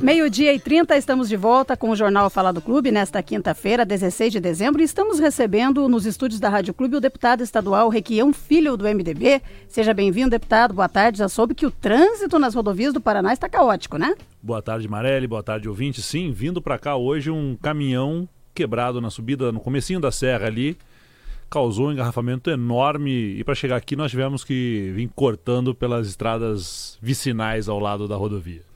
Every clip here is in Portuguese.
Meio-dia e 30, estamos de volta com o Jornal Falar do Clube nesta quinta-feira, 16 de dezembro, e estamos recebendo nos estúdios da Rádio Clube o deputado estadual Requião Filho do MDB. Seja bem-vindo, deputado. Boa tarde. Já soube que o trânsito nas rodovias do Paraná está caótico, né? Boa tarde, Marelli. Boa tarde, ouvinte. Sim, vindo para cá hoje um caminhão quebrado na subida, no comecinho da serra ali, causou um engarrafamento enorme e para chegar aqui nós tivemos que vir cortando pelas estradas vicinais ao lado da rodovia.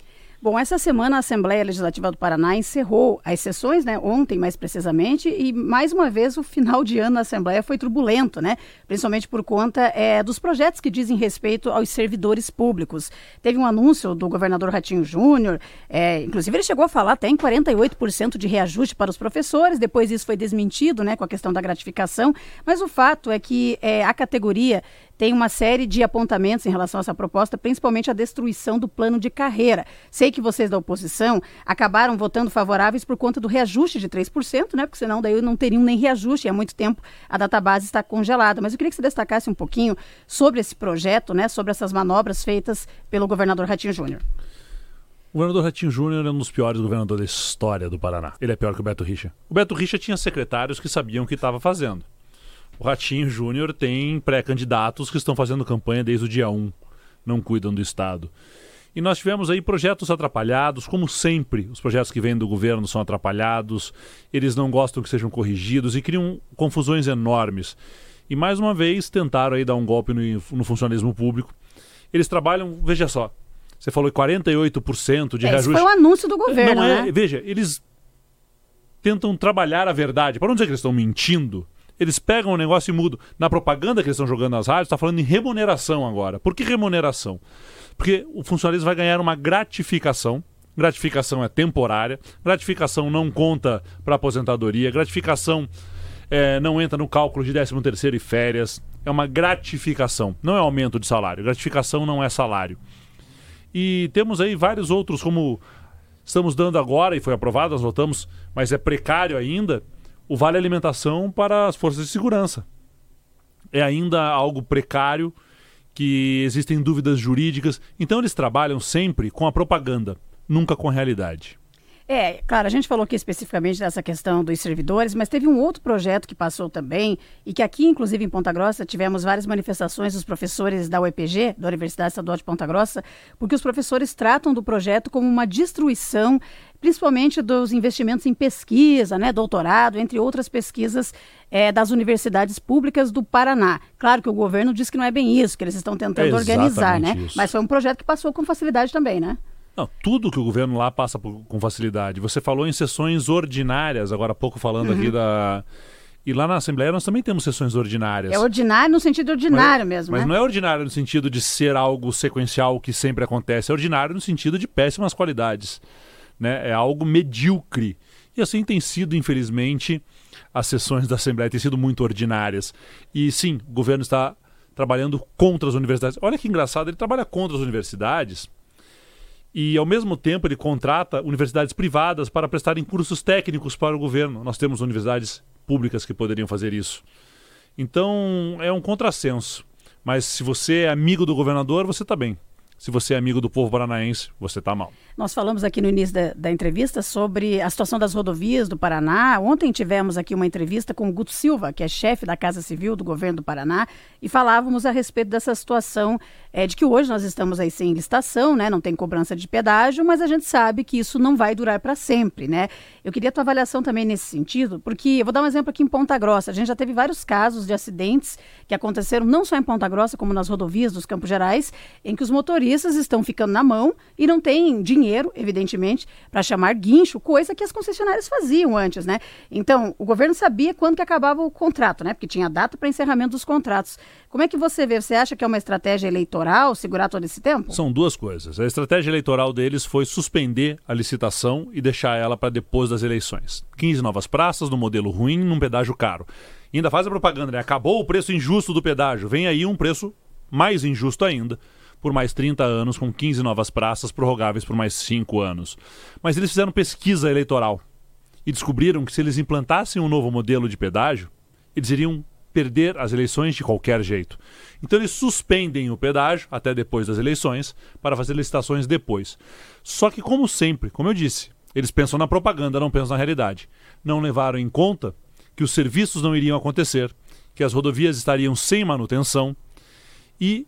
Bom, essa semana a Assembleia Legislativa do Paraná encerrou as sessões, né, ontem mais precisamente, e mais uma vez o final de ano na Assembleia foi turbulento, né, principalmente por conta é, dos projetos que dizem respeito aos servidores públicos. Teve um anúncio do governador Ratinho Júnior, é, inclusive ele chegou a falar até em 48% de reajuste para os professores, depois isso foi desmentido, né, com a questão da gratificação, mas o fato é que é, a categoria tem uma série de apontamentos em relação a essa proposta, principalmente a destruição do plano de carreira. Sei que vocês da oposição acabaram votando favoráveis por conta do reajuste de 3%, né? Porque senão daí não teriam nem reajuste. Há muito tempo a database está congelada. Mas eu queria que você destacasse um pouquinho sobre esse projeto, né? Sobre essas manobras feitas pelo governador Ratinho Júnior. O governador Ratinho Júnior é um dos piores governadores da história do Paraná. Ele é pior que o Beto Richa. O Beto Richa tinha secretários que sabiam o que estava fazendo. O Ratinho Júnior tem pré-candidatos que estão fazendo campanha desde o dia 1, não cuidam do Estado. E nós tivemos aí projetos atrapalhados, como sempre, os projetos que vêm do governo são atrapalhados, eles não gostam que sejam corrigidos e criam confusões enormes. E mais uma vez tentaram aí dar um golpe no, no funcionalismo público. Eles trabalham, veja só, você falou 48% de é, reajuste. Isso foi o um anúncio do governo, não é, né? Veja, eles tentam trabalhar a verdade. Para não dizer que eles estão mentindo, eles pegam o negócio e mudam. Na propaganda que eles estão jogando nas rádios, está falando em remuneração agora. Por que remuneração? Porque o funcionalismo vai ganhar uma gratificação. Gratificação é temporária, gratificação não conta para aposentadoria, gratificação é, não entra no cálculo de 13 terceiro e férias. É uma gratificação, não é aumento de salário. Gratificação não é salário. E temos aí vários outros, como estamos dando agora, e foi aprovado, nós votamos, mas é precário ainda, o vale alimentação para as forças de segurança. É ainda algo precário, que existem dúvidas jurídicas. Então eles trabalham sempre com a propaganda, nunca com a realidade. É, claro, a gente falou aqui especificamente dessa questão dos servidores, mas teve um outro projeto que passou também, e que aqui, inclusive em Ponta Grossa, tivemos várias manifestações dos professores da UEPG, da Universidade Estadual de Ponta Grossa, porque os professores tratam do projeto como uma destruição, principalmente dos investimentos em pesquisa, né, doutorado, entre outras pesquisas é, das universidades públicas do Paraná. Claro que o governo diz que não é bem isso, que eles estão tentando é organizar, né? Isso. Mas foi um projeto que passou com facilidade também, né? Não, tudo que o governo lá passa por, com facilidade. Você falou em sessões ordinárias, agora há pouco falando uhum. aqui da. E lá na Assembleia nós também temos sessões ordinárias. É ordinário no sentido ordinário mas, mesmo. Mas né? não é ordinário no sentido de ser algo sequencial que sempre acontece. É ordinário no sentido de péssimas qualidades. Né? É algo medíocre. E assim tem sido, infelizmente, as sessões da Assembleia têm sido muito ordinárias. E sim, o governo está trabalhando contra as universidades. Olha que engraçado, ele trabalha contra as universidades e, ao mesmo tempo, ele contrata universidades privadas para prestarem cursos técnicos para o governo. Nós temos universidades públicas que poderiam fazer isso. Então, é um contrassenso. Mas se você é amigo do governador, você está bem. Se você é amigo do povo paranaense, você está mal. Nós falamos aqui no início da, da, entrevista sobre a situação das rodovias do Paraná. Ontem tivemos aqui uma entrevista com o Guto Silva, que é chefe da Casa Civil do governo do Paraná, e falávamos a respeito dessa situação é, de que hoje nós estamos aí sem licitação, né? Não tem cobrança de pedágio, mas a gente sabe que isso não vai durar para sempre, né? Eu queria a tua avaliação também nesse sentido, porque eu vou dar um exemplo aqui em Ponta Grossa. A gente já teve vários casos de acidentes que aconteceram não só em Ponta Grossa, como nas rodovias dos Campos Gerais, em que os motoristas motoristas estão ficando na mão e não têm dinheiro, evidentemente, para chamar guincho, coisa que as concessionárias faziam antes, né? Então, o governo sabia quando que acabava o contrato, né? Porque tinha data para encerramento dos contratos. Como é que você vê? Você acha que é uma estratégia eleitoral segurar todo esse tempo? São duas coisas. A estratégia eleitoral deles foi suspender a licitação e deixar ela para depois das eleições. 15 novas praças no modelo ruim, num pedágio caro. E ainda faz a propaganda, né? Acabou o preço injusto do pedágio. Vem aí um preço mais injusto ainda por mais 30 anos, com 15 novas praças prorrogáveis por mais 5 anos. Mas eles fizeram pesquisa eleitoral e descobriram que se eles implantassem um novo modelo de pedágio, eles iriam perder as eleições de qualquer jeito. Então eles suspendem o pedágio até depois das eleições para fazer licitações depois. Só que, como sempre, como eu disse, eles pensam na propaganda, não pensam na realidade. Não levaram em conta que os serviços não iriam acontecer, que as rodovias estariam sem manutenção e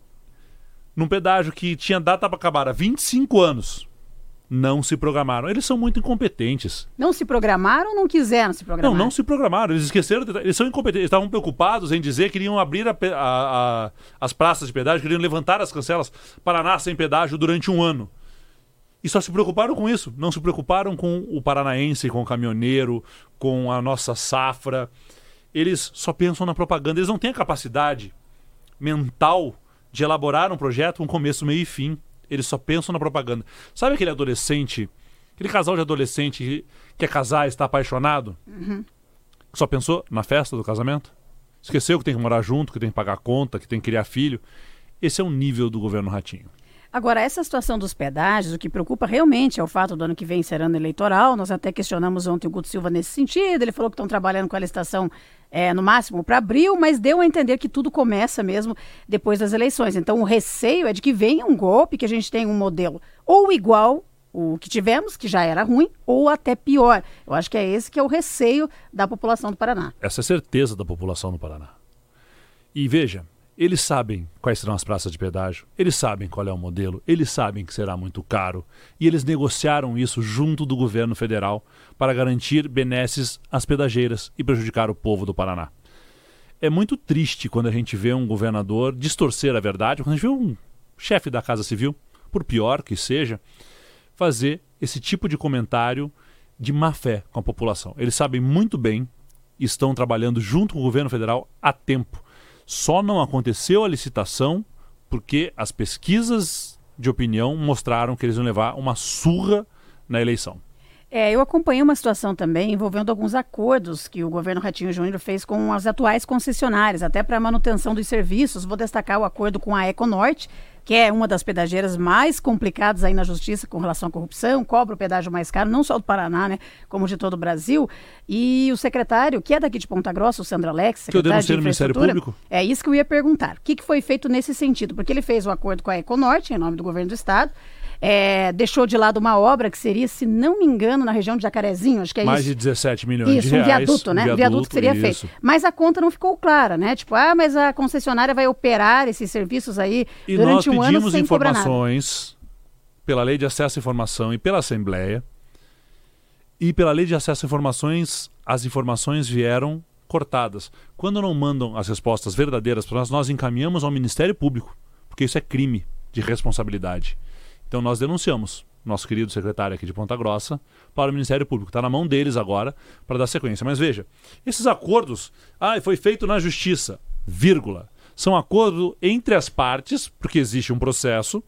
num pedágio que tinha data para acabar há 25 anos, não se programaram. Eles são muito incompetentes. Não se programaram ou não quiseram se programar? Não, não se programaram. Eles esqueceram. De... Eles são incompetentes. Eles estavam preocupados em dizer que iriam abrir a, a, a, as praças de pedágio, queriam levantar as cancelas Paraná sem pedágio durante um ano. E só se preocuparam com isso. Não se preocuparam com o paranaense, com o caminhoneiro, com a nossa safra. Eles só pensam na propaganda. Eles não têm a capacidade mental de elaborar um projeto com começo, meio e fim. Eles só pensam na propaganda. Sabe aquele adolescente, aquele casal de adolescente que quer casar e está apaixonado? Uhum. Só pensou na festa do casamento? Esqueceu que tem que morar junto, que tem que pagar conta, que tem que criar filho. Esse é o nível do governo Ratinho. Agora, essa situação dos pedágios, o que preocupa realmente é o fato do ano que vem ser ano eleitoral. Nós até questionamos ontem o Guto Silva nesse sentido. Ele falou que estão trabalhando com a licitação é, no máximo para abril, mas deu a entender que tudo começa mesmo depois das eleições. Então, o receio é de que venha um golpe, que a gente tenha um modelo ou igual o que tivemos, que já era ruim, ou até pior. Eu acho que é esse que é o receio da população do Paraná. Essa é a certeza da população do Paraná. E veja, eles sabem quais serão as praças de pedágio, eles sabem qual é o modelo, eles sabem que será muito caro e eles negociaram isso junto do governo federal para garantir benesses às pedageiras e prejudicar o povo do Paraná. É muito triste quando a gente vê um governador distorcer a verdade, quando a gente vê um chefe da Casa Civil, por pior que seja, fazer esse tipo de comentário de má fé com a população. Eles sabem muito bem, estão trabalhando junto com o governo federal há tempo só não aconteceu a licitação porque as pesquisas de opinião mostraram que eles iam levar uma surra na eleição. É, eu acompanhei uma situação também envolvendo alguns acordos que o governo Ratinho Júnior fez com as atuais concessionárias, até para manutenção dos serviços. Vou destacar o acordo com a Econorte, que é uma das pedageiras mais complicadas aí na justiça com relação à corrupção, cobra o pedágio mais caro, não só do Paraná, né, como de todo o Brasil. E o secretário, que é daqui de Ponta Grossa, o Sandro Alex, secretário que eu de Ministério Público? É isso que eu ia perguntar. O que, que foi feito nesse sentido? Porque ele fez o um acordo com a Econorte, em nome do governo do estado, é, deixou de lado uma obra que seria, se não me engano, na região de Jacarezinho, acho que é Mais isso. de 17 milhões isso, de reais. um viaduto, né? Um viaduto, que seria isso. feito. Mas a conta não ficou clara, né? Tipo, ah, mas a concessionária vai operar esses serviços aí e durante um ano sem informações pela Lei de Acesso à Informação e pela Assembleia. E pela Lei de Acesso à Informações, as informações vieram cortadas. Quando não mandam as respostas verdadeiras para nós, nós encaminhamos ao Ministério Público, porque isso é crime de responsabilidade. Então nós denunciamos nosso querido secretário aqui de Ponta Grossa para o Ministério Público. Está na mão deles agora para dar sequência. Mas veja, esses acordos, ah, foi feito na justiça, vírgula. São acordos entre as partes, porque existe um processo,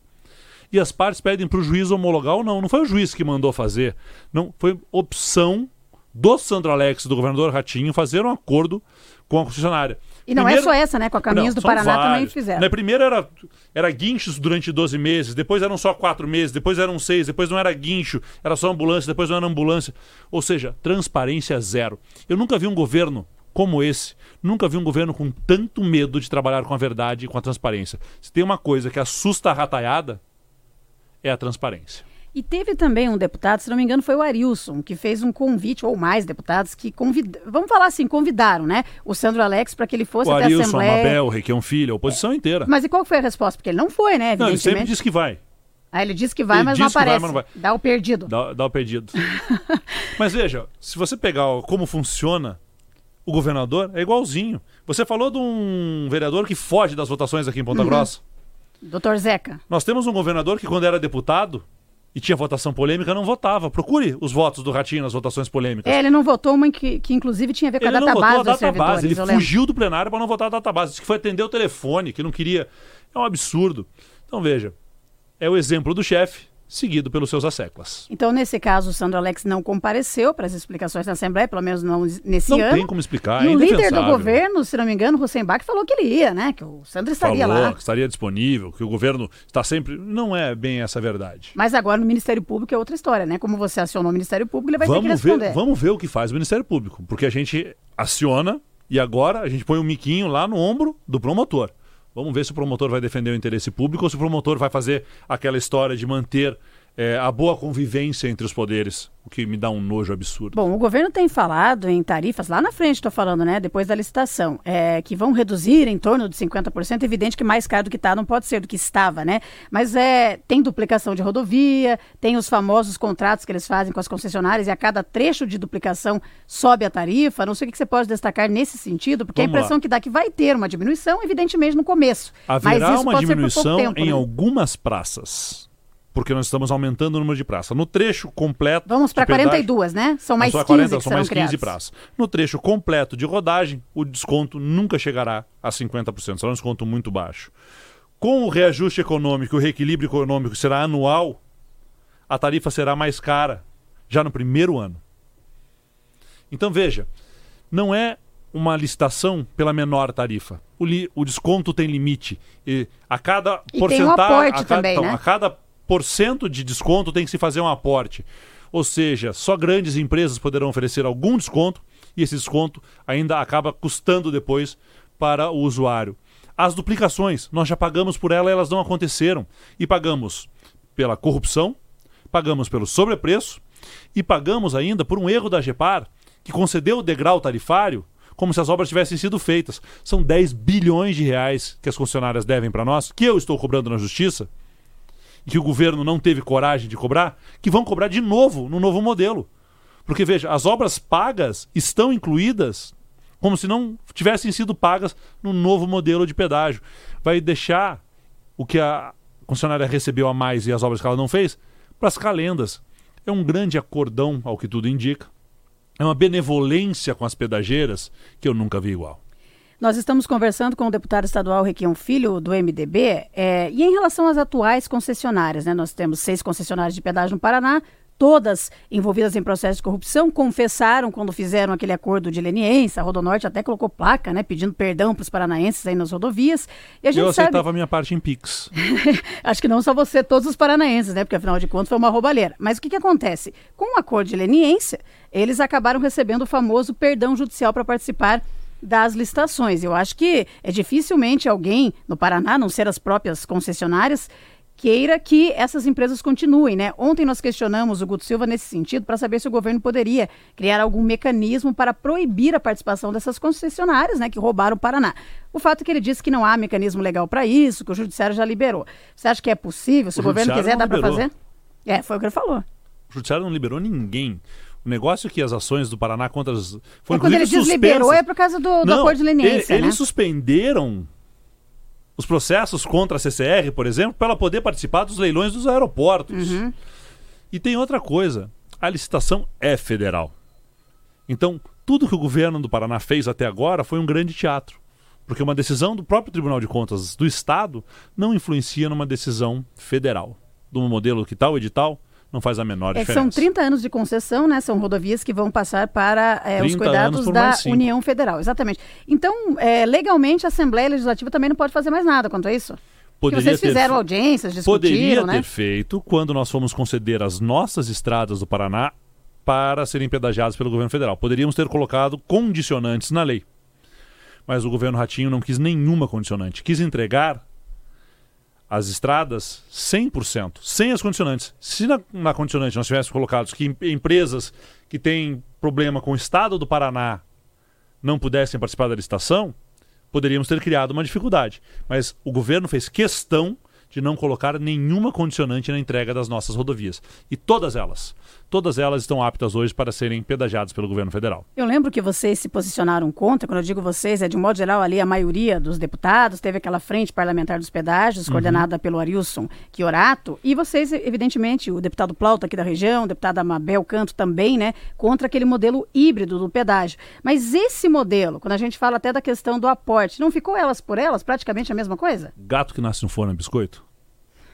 e as partes pedem para o juiz homologar ou não. Não foi o juiz que mandou fazer. Não, foi opção do Sandro Alex, do governador Ratinho, fazer um acordo com a concessionária. E não Primeiro, é só essa, né? Com a Caminhos não, do Paraná vários. também fizeram. Na primeira era, era guinchos durante 12 meses, depois eram só 4 meses, depois eram 6, depois não era guincho, era só ambulância, depois não era ambulância. Ou seja, transparência zero. Eu nunca vi um governo como esse, nunca vi um governo com tanto medo de trabalhar com a verdade e com a transparência. Se tem uma coisa que assusta a rataiada, é a transparência. E teve também um deputado, se não me engano, foi o Arilson, que fez um convite, ou mais deputados, que convidaram, vamos falar assim, convidaram, né? O Sandro Alex para que ele fosse o até Arilson, a Assembleia. O Mabel, Requião Filho, a oposição inteira. Mas e qual foi a resposta? Porque ele não foi, né? Não, ele sempre disse que vai. Ah, ele disse que vai, mas não aparece. Vai, mas não vai. Dá o perdido. Dá, dá o perdido. mas veja, se você pegar como funciona o governador, é igualzinho. Você falou de um vereador que foge das votações aqui em Ponta uhum. Grossa. Doutor Zeca. Nós temos um governador que, quando era deputado, e tinha votação polêmica, não votava. Procure os votos do Ratinho nas votações polêmicas. É, ele não votou uma que, que inclusive tinha a ver com ele a database dos servidores. Ele fugiu do plenário para não votar a database. Disse que foi atender o telefone, que não queria. É um absurdo. Então veja, é o exemplo do chefe seguido pelos seus asseclas. Então, nesse caso, o Sandro Alex não compareceu para as explicações na Assembleia, pelo menos não nesse não ano. Não tem como explicar, e é o líder do governo, se não me engano, Rosenbach, falou que ele ia, né? Que o Sandro estaria falou lá. que estaria disponível, que o governo está sempre... Não é bem essa a verdade. Mas agora no Ministério Público é outra história, né? Como você acionou o Ministério Público, ele vai vamos ter que responder. Ver, vamos ver o que faz o Ministério Público, porque a gente aciona E agora a gente põe o um miquinho lá no ombro do promotor. Vamos ver se o promotor vai defender o interesse público ou se o promotor vai fazer aquela história de manter é, a boa convivência entre os poderes, o que me dá um nojo absurdo. Bom, o governo tem falado em tarifas, lá na frente estou falando, né, depois da licitação, é, que vão reduzir em torno de 50%, evidente que mais caro do que está não pode ser do que estava, né, mas é, tem duplicação de rodovia, tem os famosos contratos que eles fazem com as concessionárias e a cada trecho de duplicação sobe a tarifa, não sei o que você pode destacar nesse sentido, porque Vamos a impressão lá. que dá que vai ter uma diminuição, evidentemente no começo. Haverá uma diminuição tempo, em né? algumas praças porque nós estamos aumentando o número de praças. No trecho completo. Vamos para 42, né? São mais 15 40, são mais 15 praças. No trecho completo de rodagem, o desconto nunca chegará a 50%, será um desconto muito baixo. Com o reajuste econômico, o reequilíbrio econômico será anual, a tarifa será mais cara já no primeiro ano. Então veja, não é uma licitação pela menor tarifa. O, li, o desconto tem limite. E a cada porcentagem. Um a cada, também, então, né? a cada de desconto tem que se fazer um aporte. Ou seja, só grandes empresas poderão oferecer algum desconto e esse desconto ainda acaba custando depois para o usuário. As duplicações, nós já pagamos por ela, elas não aconteceram. E pagamos pela corrupção, pagamos pelo sobrepreço e pagamos ainda por um erro da GEPAR, que concedeu o degrau tarifário como se as obras tivessem sido feitas. São 10 bilhões de reais que as concessionárias devem para nós, que eu estou cobrando na justiça que o governo não teve coragem de cobrar, que vão cobrar de novo no novo modelo. Porque veja, as obras pagas estão incluídas como se não tivessem sido pagas no novo modelo de pedágio. Vai deixar o que a concessionária recebeu a mais e as obras que ela não fez para as calendas. É um grande acordão, ao que tudo indica. É uma benevolência com as pedageiras que eu nunca vi igual. Nós estamos conversando com o deputado estadual Requião Filho, do MDB, é, e em relação às atuais concessionárias, né, nós temos seis concessionárias de pedágio no Paraná, todas envolvidas em processo de corrupção, confessaram quando fizeram aquele acordo de leniência, a Rodonorte até colocou placa, né, pedindo perdão para os paranaenses aí nas rodovias. E a gente Eu aceitava sabe... a minha parte em Pix. Acho que não só você, todos os paranaenses, né, porque afinal de contas foi uma roubalheira. Mas o que, que acontece? Com o acordo de leniência, eles acabaram recebendo o famoso perdão judicial para participar das licitações. Eu acho que é dificilmente alguém no Paraná, não ser as próprias concessionárias, queira que essas empresas continuem, né? Ontem nós questionamos o Guto Silva nesse sentido para saber se o governo poderia criar algum mecanismo para proibir a participação dessas concessionárias, né, que roubaram o Paraná. O fato é que ele disse que não há mecanismo legal para isso, que o judiciário já liberou. Você acha que é possível? Se o, o governo quiser, dá para fazer? É, foi o que ele falou. O judiciário não liberou ninguém. O negócio é que as ações do Paraná contra as. Foram, é quando ele diz liberou é por causa do, do Não, acordo de leniência. Ele, né? Eles suspenderam os processos contra a CCR, por exemplo, para ela poder participar dos leilões dos aeroportos. Uhum. E tem outra coisa: a licitação é federal. Então, tudo que o governo do Paraná fez até agora foi um grande teatro. Porque uma decisão do próprio Tribunal de Contas do Estado não influencia numa decisão federal. De um modelo que tal edital não faz a menor é, diferença. São 30 anos de concessão, né? São rodovias que vão passar para é, os cuidados da União Federal. Exatamente. Então, é, legalmente, a Assembleia Legislativa também não pode fazer mais nada quanto a isso? Poderia vocês fizeram ter, audiências, discutiram, Poderia né? ter feito quando nós fomos conceder as nossas estradas do Paraná para serem pedagiadas pelo governo federal. Poderíamos ter colocado condicionantes na lei. Mas o governo Ratinho não quis nenhuma condicionante. Quis entregar as estradas 100%, sem as condicionantes. Se na, na condicionante nós tivéssemos colocado que empresas que têm problema com o estado do Paraná não pudessem participar da licitação, poderíamos ter criado uma dificuldade. Mas o governo fez questão de não colocar nenhuma condicionante na entrega das nossas rodovias. E todas elas todas elas estão aptas hoje para serem pedagiadas pelo governo federal. Eu lembro que vocês se posicionaram contra, quando eu digo vocês, é de um modo geral ali a maioria dos deputados, teve aquela frente parlamentar dos pedágios, uhum. coordenada pelo Arilson Chiorato, e vocês, evidentemente, o deputado Plauto aqui da região, o deputado Amabel Canto também, né, contra aquele modelo híbrido do pedágio. Mas esse modelo, quando a gente fala até da questão do aporte, não ficou elas por elas praticamente a mesma coisa? Gato que nasce no forno é biscoito?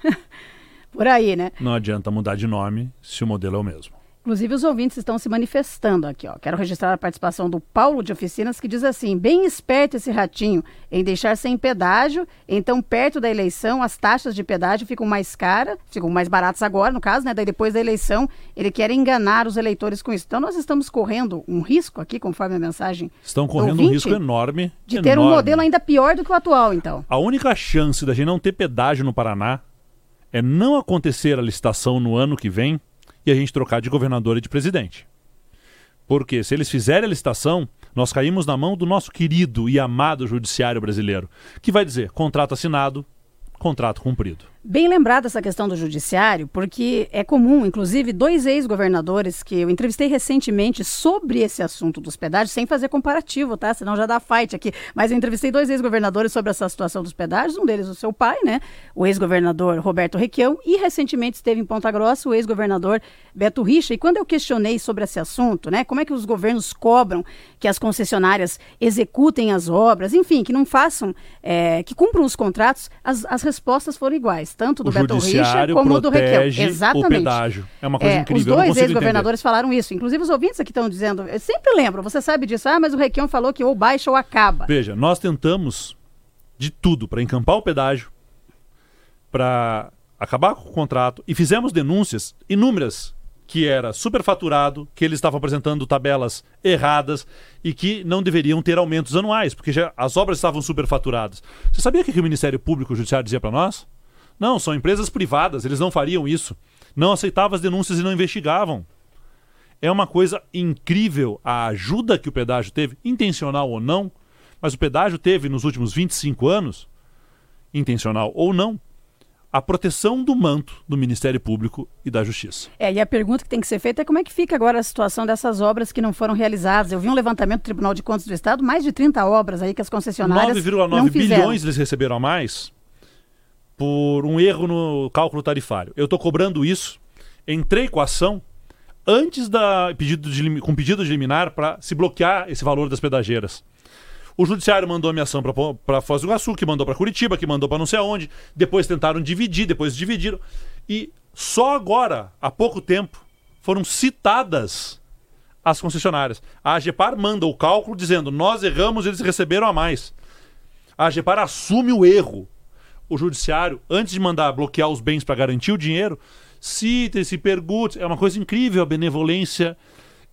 Por aí, né? Não adianta mudar de nome se o modelo é o mesmo. Inclusive, os ouvintes estão se manifestando aqui. Ó. Quero registrar a participação do Paulo de Oficinas, que diz assim: bem esperto esse ratinho em deixar sem pedágio. Então, perto da eleição, as taxas de pedágio ficam mais caras, ficam mais baratas agora, no caso, né? Daí depois da eleição, ele quer enganar os eleitores com isso. Então, nós estamos correndo um risco aqui, conforme a mensagem. Estão correndo ouvinte, um risco enorme. De enorme. ter um modelo ainda pior do que o atual, então. A única chance da gente não ter pedágio no Paraná é não acontecer a licitação no ano que vem e a gente trocar de governador e de presidente. Porque se eles fizerem a licitação, nós caímos na mão do nosso querido e amado judiciário brasileiro, que vai dizer contrato assinado, contrato cumprido. Bem lembrada essa questão do judiciário, porque é comum, inclusive, dois ex-governadores que eu entrevistei recentemente sobre esse assunto dos pedágios, sem fazer comparativo, tá? Senão já dá fight aqui. Mas eu entrevistei dois ex-governadores sobre essa situação dos pedágios, um deles o seu pai, né? O ex-governador Roberto Requião, e recentemente esteve em Ponta Grossa o ex-governador Beto Richa. E quando eu questionei sobre esse assunto, né? Como é que os governos cobram que as concessionárias executem as obras, enfim, que não façam, é, que cumpram os contratos, as, as respostas foram iguais tanto do o Beto Richa como do Requião. Exatamente. O pedágio. É uma coisa é, incrível. Os dois ex-governadores falaram isso. Inclusive, os ouvintes aqui estão dizendo. Eu sempre lembro, você sabe disso. Ah, mas o Requião falou que ou baixa ou acaba. Veja, nós tentamos de tudo para encampar o pedágio, para acabar com o contrato e fizemos denúncias inúmeras que era superfaturado, que eles estavam apresentando tabelas erradas e que não deveriam ter aumentos anuais, porque já as obras estavam superfaturadas. Você sabia o que o Ministério Público e o Judiciário dizia para nós? Não, são empresas privadas, eles não fariam isso. Não aceitavam as denúncias e não investigavam. É uma coisa incrível a ajuda que o pedágio teve, intencional ou não, mas o pedágio teve nos últimos 25 anos, intencional ou não, a proteção do manto do Ministério Público e da Justiça. É, e a pergunta que tem que ser feita é como é que fica agora a situação dessas obras que não foram realizadas. Eu vi um levantamento do Tribunal de Contas do Estado, mais de 30 obras aí que as concessionárias 9,9 bilhões eles receberam a mais por um erro no cálculo tarifário. Eu estou cobrando isso, entrei com a ação antes da pedido de, com pedido de liminar para se bloquear esse valor das pedageiras. O judiciário mandou a minha ação para Foz do Iguaçu, que mandou para Curitiba, que mandou para não sei aonde. Depois tentaram dividir, depois dividiram. E só agora, há pouco tempo, foram citadas as concessionárias. A AGEPAR manda o cálculo dizendo: nós erramos, eles receberam a mais. A AGEPAR assume o erro o judiciário, antes de mandar bloquear os bens para garantir o dinheiro, cite, se pergunte. É uma coisa incrível a benevolência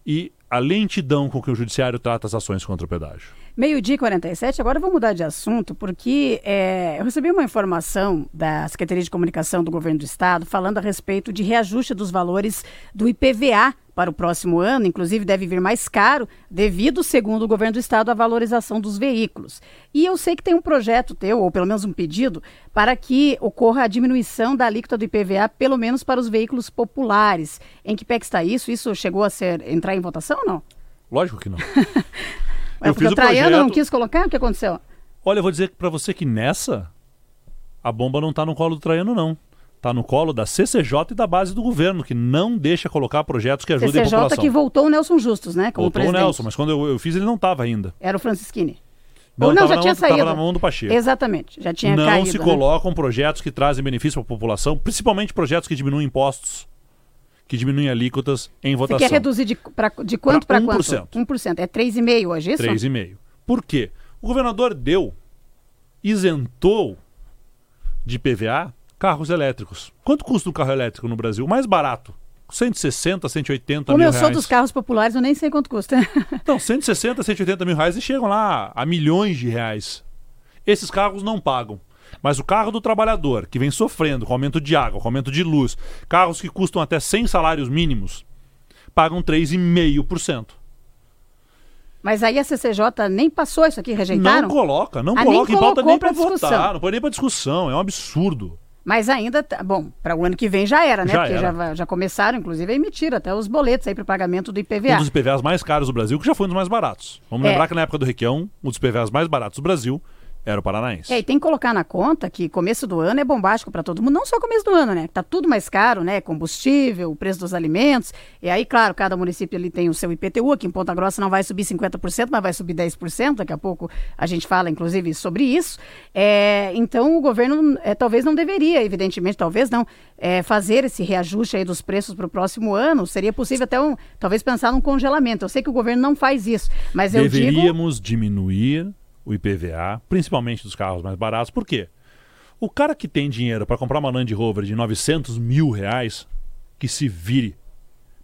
e a lentidão com que o judiciário trata as ações contra o pedágio. Meio-dia 47, agora eu vou mudar de assunto, porque é, eu recebi uma informação da Secretaria de Comunicação do Governo do Estado falando a respeito de reajuste dos valores do IPVA para o próximo ano, inclusive deve vir mais caro, devido, segundo o governo do estado, à valorização dos veículos. E eu sei que tem um projeto teu, ou pelo menos um pedido, para que ocorra a diminuição da alíquota do IPVA, pelo menos para os veículos populares. Em que pé que está isso? Isso chegou a ser entrar em votação ou não? Lógico que não. eu fiz o Traiano projeto... não quis colocar? O que aconteceu? Olha, eu vou dizer para você que nessa a bomba não está no colo do Traiano, não está no colo da CCJ e da base do governo, que não deixa colocar projetos que ajudem CCJ a população. CCJ que voltou o Nelson Justus, né? Como voltou presidente. o Nelson, mas quando eu, eu fiz ele não estava ainda. Era o Francisquini. Não, Ou não, já tinha mão, saído. Estava na mão do Pacheco. Exatamente, já tinha não caído. Não se né? colocam projetos que trazem benefício para a população, principalmente projetos que diminuem impostos, que diminuem alíquotas em votação. Você quer reduzir de, pra, de quanto para quanto? 1%. 1%. É 3,5% hoje, isso? 3,5%. Por quê? O governador deu, isentou de PVA carros elétricos. Quanto custa um carro elétrico no Brasil? O mais barato. 160, 180 Como mil eu reais. sou dos carros populares, eu nem sei quanto custa. Então, 160, 180 mil reais e chegam lá a milhões de reais. Esses carros não pagam. Mas o carro do trabalhador, que vem sofrendo com aumento de água, com aumento de luz, carros que custam até 100 salários mínimos, pagam 3,5%. Mas aí a CCJ nem passou isso aqui, rejeitaram? Não coloca, não ah, coloca em pauta nem para votar, não põe nem para discussão, é um absurdo. Mas ainda, tá, bom, para o ano que vem já era, né? Já Porque era. Já, já começaram, inclusive, a emitir até os boletos aí para o pagamento do IPVA. Um dos IPVAs mais caros do Brasil, que já foi um dos mais baratos. Vamos É. lembrar que na época do Requião, um dos IPVAs mais baratos do Brasil era o paranaense. É, e tem que colocar na conta que começo do ano é bombástico para todo mundo, não só começo do ano, né? Tá tudo mais caro, né? Combustível, o preço dos alimentos. E aí, claro, cada município ali tem o seu IPTU, aqui em Ponta Grossa não vai subir 50%, mas vai subir 10%, daqui a pouco a gente fala, inclusive, sobre isso. É, então, o governo é, talvez não deveria, evidentemente, talvez não, é, fazer esse reajuste aí dos preços para o próximo ano. Seria possível até, um, talvez, pensar num congelamento. Eu sei que o governo não faz isso, mas eu Deveríamos digo... diminuir o IPVA, principalmente dos carros mais baratos. Por quê? O cara que tem dinheiro para comprar uma Land Rover de 900 mil reais, que se vire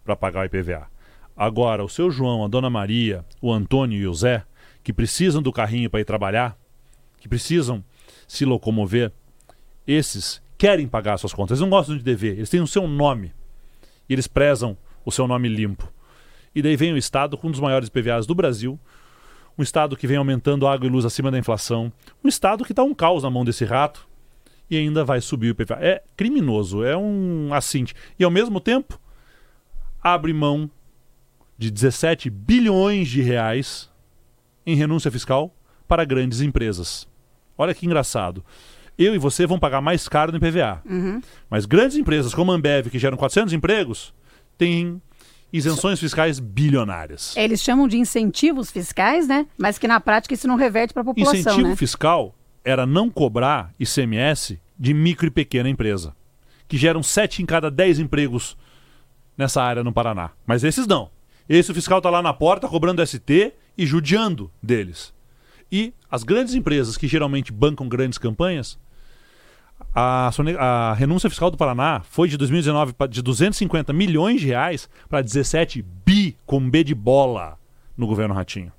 para pagar o IPVA. Agora, o seu João, a Dona Maria, o Antônio e o Zé, que precisam do carrinho para ir trabalhar, que precisam se locomover, esses querem pagar suas contas. Eles não gostam de dever, eles têm o seu nome. E eles prezam o seu nome limpo. E daí vem o Estado com um dos maiores IPVAs do Brasil, um Estado que vem aumentando água e luz acima da inflação, um Estado que está um caos na mão desse rato e ainda vai subir o IPVA. É criminoso, é um assinte. E ao mesmo tempo, abre mão de 17 bilhões de reais em renúncia fiscal para grandes empresas. Olha que engraçado. Eu e você vão pagar mais caro no IPVA. Uhum. Mas grandes empresas como a Ambev, que geram 400 empregos, têm isenções fiscais bilionárias. Eles chamam de incentivos fiscais, né? Mas que na prática isso não reverte para a população, Incentivo né? fiscal era não cobrar ICMS de micro e pequena empresa, que geram 7 em cada 10 empregos nessa área no Paraná. Mas esses não. Esse fiscal está lá na porta cobrando ST e judiando deles. E as grandes empresas que geralmente bancam grandes campanhas a, a, renúncia fiscal do Paraná foi de 2019 de 250 milhões de reais para 17 bi com B de bola no governo Ratinho.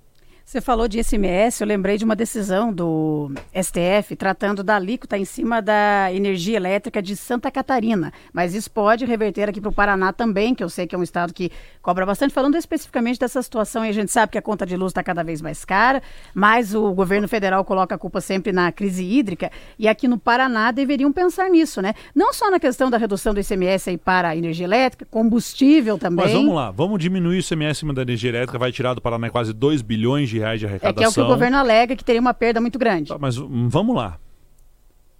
Você falou de ICMS, eu lembrei de uma decisão do STF tratando da alíquota em cima da energia elétrica de Santa Catarina. Mas isso pode reverter aqui para o Paraná também, que eu sei que é um estado que cobra bastante. Falando especificamente dessa situação, a gente sabe que a conta de luz está cada vez mais cara, mas o governo federal coloca a culpa sempre na crise hídrica. E aqui no Paraná deveriam pensar nisso, né? Não só na questão da redução do ICMS aí para a energia elétrica, combustível também. Mas vamos lá, vamos diminuir o ICMS da energia elétrica, vai tirar do Paraná quase 2 bilhões de de reais de arrecadação. É que é o que o governo alega que teria uma perda muito grande. Tá, mas hum, vamos lá.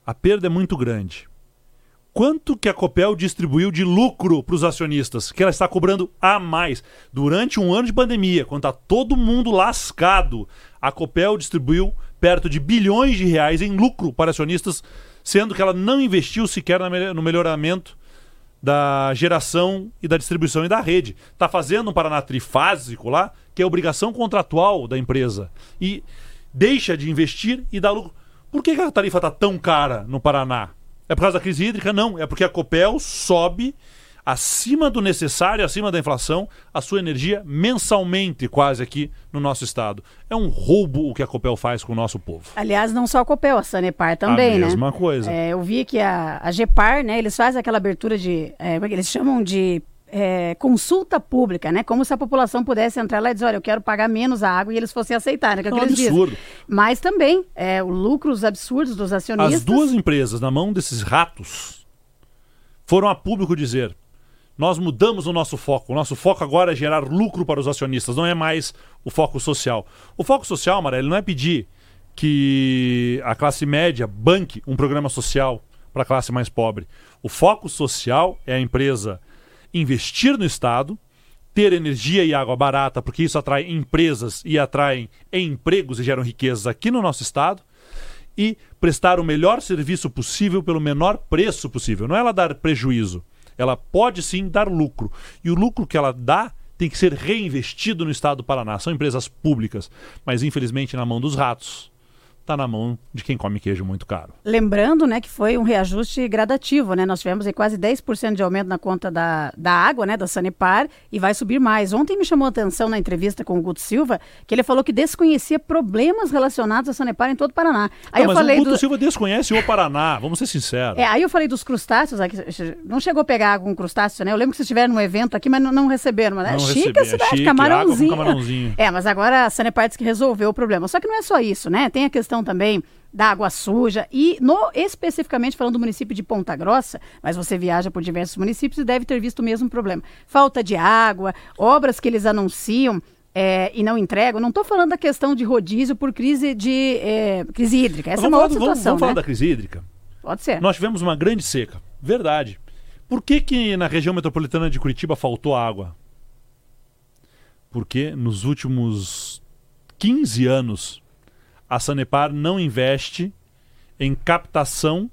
A perda é muito grande. Quanto que a Copel distribuiu de lucro para os acionistas? Que ela está cobrando a mais. Durante um ano de pandemia, quando está todo mundo lascado, a Copel distribuiu perto de bilhões de reais em lucro para acionistas, sendo que ela não investiu sequer no melhoramento da geração e da distribuição e da rede. Está fazendo um Paraná trifásico lá, que é obrigação contratual da empresa. E deixa de investir e dá lucro. Por que a tarifa está tão cara no Paraná? É por causa da crise hídrica? Não. É porque a Copel sobe acima do necessário, acima da inflação, a sua energia mensalmente, quase aqui no nosso estado. É um roubo o que a Copel faz com o nosso povo. Aliás, não só a Copel, a Sanepar também, a né? mesma coisa. É, eu vi que a, a GEPAR, né, eles fazem aquela abertura de, é, é eles chamam de é, consulta pública, né? Como se a população pudesse entrar lá e dizer, olha, eu quero pagar menos a água e eles fossem aceitar, né? Que é, um absurdo. Dizem. Mas também é, lucros absurdos dos acionistas. As duas empresas na mão desses ratos foram a público dizer nós mudamos o nosso foco. O nosso foco agora é gerar lucro para os acionistas, não é mais o foco social. O foco social, Amarelo, não é pedir que a classe média banque um programa social para a classe mais pobre. O foco social é a empresa investir no Estado, ter energia e água barata, porque isso atrai empresas e atrai empregos e geram riquezas aqui no nosso Estado, e prestar o melhor serviço possível pelo menor preço possível. Não é ela dar prejuízo ela pode sim dar lucro. E o lucro que ela dá tem que ser reinvestido no estado do Paraná. São empresas públicas, mas infelizmente na mão dos ratos está na mão de quem come queijo muito caro. Lembrando, né, que foi um reajuste gradativo, né? Nós tivemos aí quase 10% de aumento na conta da, da água, né, da Sanepar, e vai subir mais. Ontem me chamou a atenção na entrevista com o Guto Silva, que ele falou que desconhecia problemas relacionados à Sanepar em todo o Paraná. Aí não, eu falei o Guto do... Silva desconhece o Paraná, vamos ser sinceros. É, aí eu falei dos crustáceos, aqui, não chegou a pegar água com crustáceo, né? Eu lembro que vocês estiveram num evento aqui, mas não, não receberam. Mas é chique a cidade, é chique, camarãozinho. camarãozinho. É, mas agora a Sanepar disse que resolveu o problema. Só que não é só isso, né? Tem a questão questão também da água suja e no especificamente falando do município de Ponta Grossa, mas você viaja por diversos municípios e deve ter visto o mesmo problema. Falta de água, obras que eles anunciam é, e não entregam, não estou falando da questão de rodízio por crise de é, crise hídrica. Essa é uma outra situação. Vamos, vamos né? falar da crise hídrica? Pode ser. Nós tivemos uma grande seca. Verdade. Por que, que na região metropolitana de Curitiba faltou água? Porque nos últimos 15 anos a Sanepar não investe em captação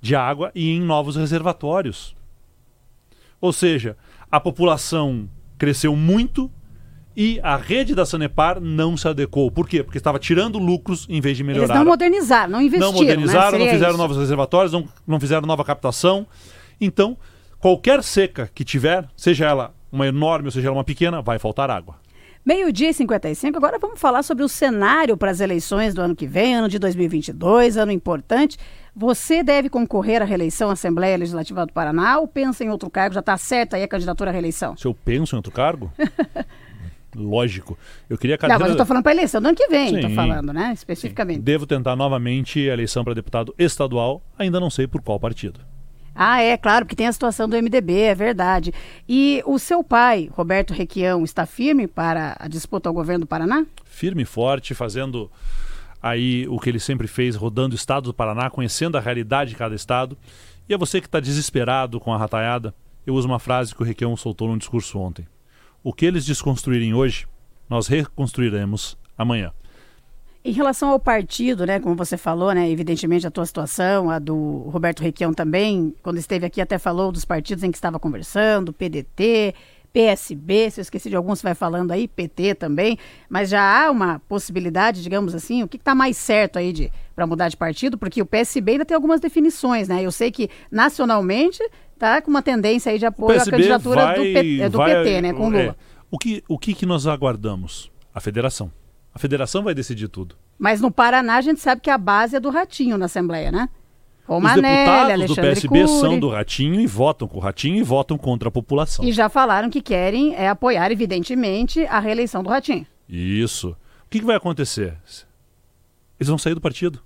de água e em novos reservatórios. Ou seja, a população cresceu muito e a rede da Sanepar não se adequou. Por quê? Porque estava tirando lucros em vez de melhorar. Eles não modernizaram, não investiram. Não modernizaram, né? não fizeram isso. novos reservatórios, não, não fizeram nova captação. Então, qualquer seca que tiver, seja ela uma enorme ou seja ela uma pequena, vai faltar água. Meio-dia e 55, agora vamos falar sobre o cenário para as eleições do ano que vem, ano de 2022, ano importante. Você deve concorrer à reeleição à Assembleia Legislativa do Paraná ou pensa em outro cargo? Já está certa aí a candidatura à reeleição? Se eu penso em outro cargo? Lógico. Eu queria a Não, cadeira... mas eu estou falando para a eleição do ano que vem, estou Sim. falando, né? Especificamente. Devo tentar novamente a eleição para deputado estadual, ainda não sei por qual partido. Ah, é, claro, porque tem a situação do MDB, é verdade. E o seu pai, Roberto Requião, está firme para a disputa ao governo do Paraná? Firme e forte, fazendo aí o que ele sempre fez, rodando o estado do Paraná, conhecendo a realidade de cada estado. E a você que está desesperado com a rataiada, eu uso uma frase que o Requião soltou num discurso ontem. O que eles desconstruírem hoje, nós reconstruiremos amanhã. Em relação ao partido, né, como você falou, né, evidentemente a tua situação, a do Roberto Requião também, quando esteve aqui até falou dos partidos em que estava conversando, PDT, PSB, se eu esqueci de algum, você vai falando aí, PT também, mas já há uma possibilidade, digamos assim, o que está mais certo aí de para mudar de partido, porque o PSB ainda tem algumas definições, né? Eu sei que nacionalmente tá com uma tendência aí de apoio à candidatura vai, do, P- é, do vai- PT, né, com é, Lula. o que, o que, que nós aguardamos? A federação. A federação vai decidir tudo. Mas no Paraná a gente sabe que a base é do Ratinho na Assembleia, né? Os Romanelli, deputados do Alexandre PSB Cury. são do Ratinho e votam com o Ratinho e votam contra a população. E já falaram que querem é, apoiar, evidentemente, a reeleição do Ratinho. Isso. O que, que vai acontecer? Eles vão sair do partido.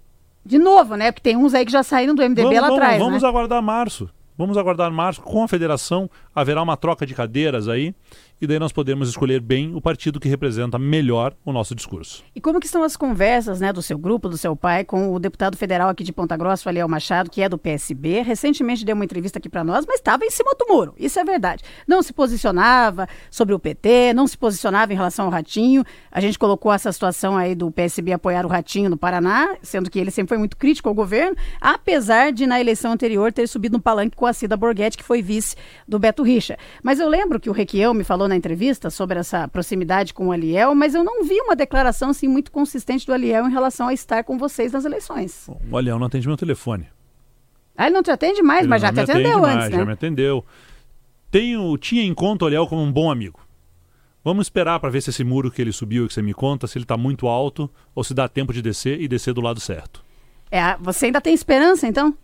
De novo, né? Porque tem uns aí que já saíram do MDB vamos, lá vamos- atrás, vamos né? aguardar março. Vamos aguardar março. Com a federação haverá uma troca de cadeiras aí. E daí nós podemos escolher bem o partido que representa melhor o nosso discurso. E como que estão as conversas, né, do seu grupo, do seu pai, com o deputado federal aqui de Ponta Grossa, Aliel Machado, que é do PSB, recentemente deu uma entrevista aqui para nós, mas estava em cima do muro, isso é verdade. Não se posicionava sobre o PT, não se posicionava em relação ao Ratinho. A gente colocou essa situação aí do PSB apoiar o Ratinho no Paraná, sendo que ele sempre foi muito crítico ao governo, apesar de na eleição anterior ter subido no palanque com a Cida Borghetti, que foi vice do Beto Richa. Mas eu lembro que o Requião me falou na entrevista sobre essa proximidade com o Aliel, mas eu não vi uma declaração assim muito consistente do Aliel em relação a estar com vocês nas eleições. Bom, o Alião não atende meu telefone. Ah, ele não te atende mais, Ele mas já te atendeu mais, antes, Já me né? atendeu. Tenho, tinha em conta o Aliel como um bom amigo. Vamos esperar para ver se esse muro que ele subiu, que você me conta, se ele está muito alto ou se dá tempo de descer e descer do lado certo. É, você ainda tem esperança, então?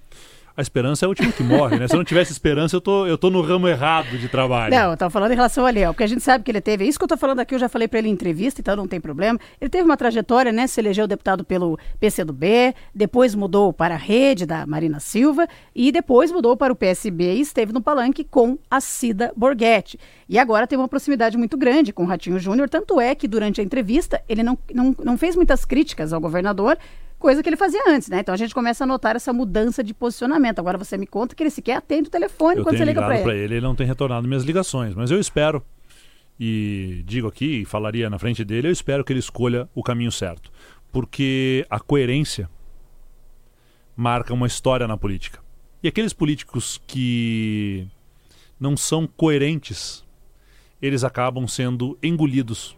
A esperança é o último que morre, né? Se eu não tivesse esperança, eu tô, eu tô no ramo errado de trabalho. Não, eu tô falando em relação ao Aliel, porque a gente sabe que ele teve, isso que eu tô falando aqui, eu já falei para ele em entrevista, então não tem problema. Ele teve uma trajetória, né? Se elegeu deputado pelo PCdoB, depois mudou para a rede da Marina Silva e depois mudou para o PSB e esteve no palanque com a Cida Borghetti. E agora tem uma proximidade muito grande com o Ratinho Júnior, tanto é que durante a entrevista ele não, não, não fez muitas críticas ao governador, coisa que ele fazia antes, né? Então a gente começa a notar essa mudança de posicionamento. Agora você me conta que ele sequer atende o telefone eu quando você liga para ele. ele, ele não tem retornado minhas ligações, mas eu espero e digo aqui, e falaria na frente dele, eu espero que ele escolha o caminho certo, porque a coerência marca uma história na política. E aqueles políticos que não são coerentes, eles acabam sendo engolidos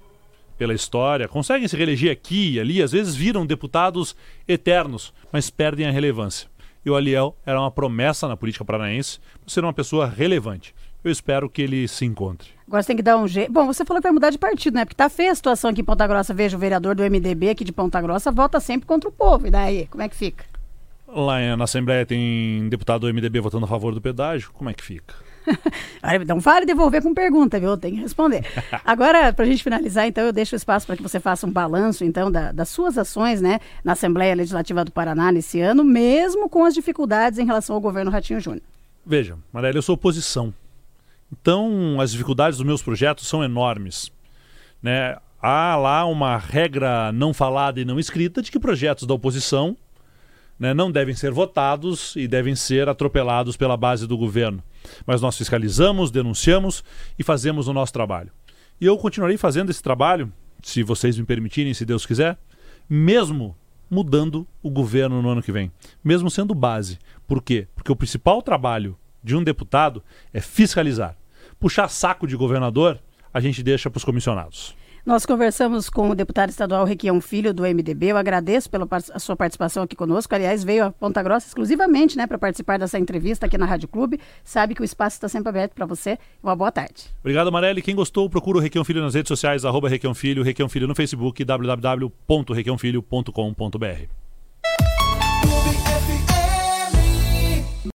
pela história, conseguem se reeleger aqui e ali, às vezes viram deputados eternos, mas perdem a relevância. E o Aliel era uma promessa na política paranaense por ser uma pessoa relevante. Eu espero que ele se encontre. Agora você tem que dar um jeito. Bom, você falou que vai mudar de partido, né? Porque tá feia a situação aqui em Ponta Grossa. Veja, o vereador do MDB aqui de Ponta Grossa vota sempre contra o povo. E daí, como é que fica? Lá na Assembleia tem deputado do MDB votando a favor do pedágio. Como é que fica? Não vale devolver com pergunta, viu? Tem que responder. Agora, para a gente finalizar, então, eu deixo o espaço para que você faça um balanço, então, da- das suas ações, né, na Assembleia Legislativa do Paraná nesse ano, mesmo com as dificuldades em relação ao governo Ratinho Júnior. Veja, Marielle, eu sou oposição. Então, as dificuldades dos meus projetos são enormes. né, há lá uma regra não falada e não escrita de que projetos da oposição né, não devem ser votados e devem ser atropelados pela base do governo. Mas nós fiscalizamos, denunciamos e fazemos o nosso trabalho. E eu continuarei fazendo esse trabalho, se vocês me permitirem, se Deus quiser, mesmo mudando o governo no ano que vem, mesmo sendo base. Por quê? Porque o principal trabalho de um deputado é fiscalizar. Puxar saco de governador, a gente deixa para os comissionados. Nós conversamos com o deputado estadual Requião Filho, do MDB. Eu agradeço pela sua participação aqui conosco. Aliás, veio a Ponta Grossa exclusivamente né, para participar dessa entrevista aqui na Rádio Clube. Sabe que o espaço está sempre aberto para você. Uma boa tarde. Obrigado, Marelli. Quem gostou, procura o Requião Filho nas redes sociais, arroba Requião Filho, Requião Filho no Facebook, www.requiãofilho.com.br.